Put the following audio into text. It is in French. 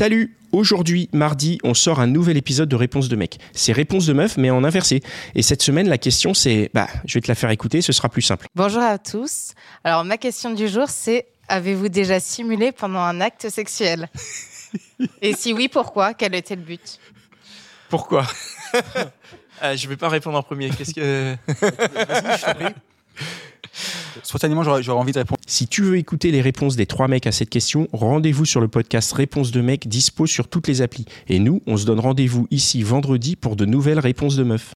Salut Aujourd'hui, mardi, on sort un nouvel épisode de Réponse de mec. C'est Réponse de meuf, mais en inversé. Et cette semaine, la question, c'est... Bah, je vais te la faire écouter, ce sera plus simple. Bonjour à tous. Alors, ma question du jour, c'est avez-vous déjà simulé pendant un acte sexuel? Et si oui, pourquoi? Quel était le but? Pourquoi? Euh, Je vais pas répondre en premier. Qu'est-ce que... Spontanément, j'aurais envie de répondre. Si tu veux écouter les réponses des trois mecs à cette question, rendez-vous sur le podcast Réponse de mec dispo sur toutes les applis. Et nous, on se donne rendez-vous ici vendredi pour de nouvelles réponses de meufs.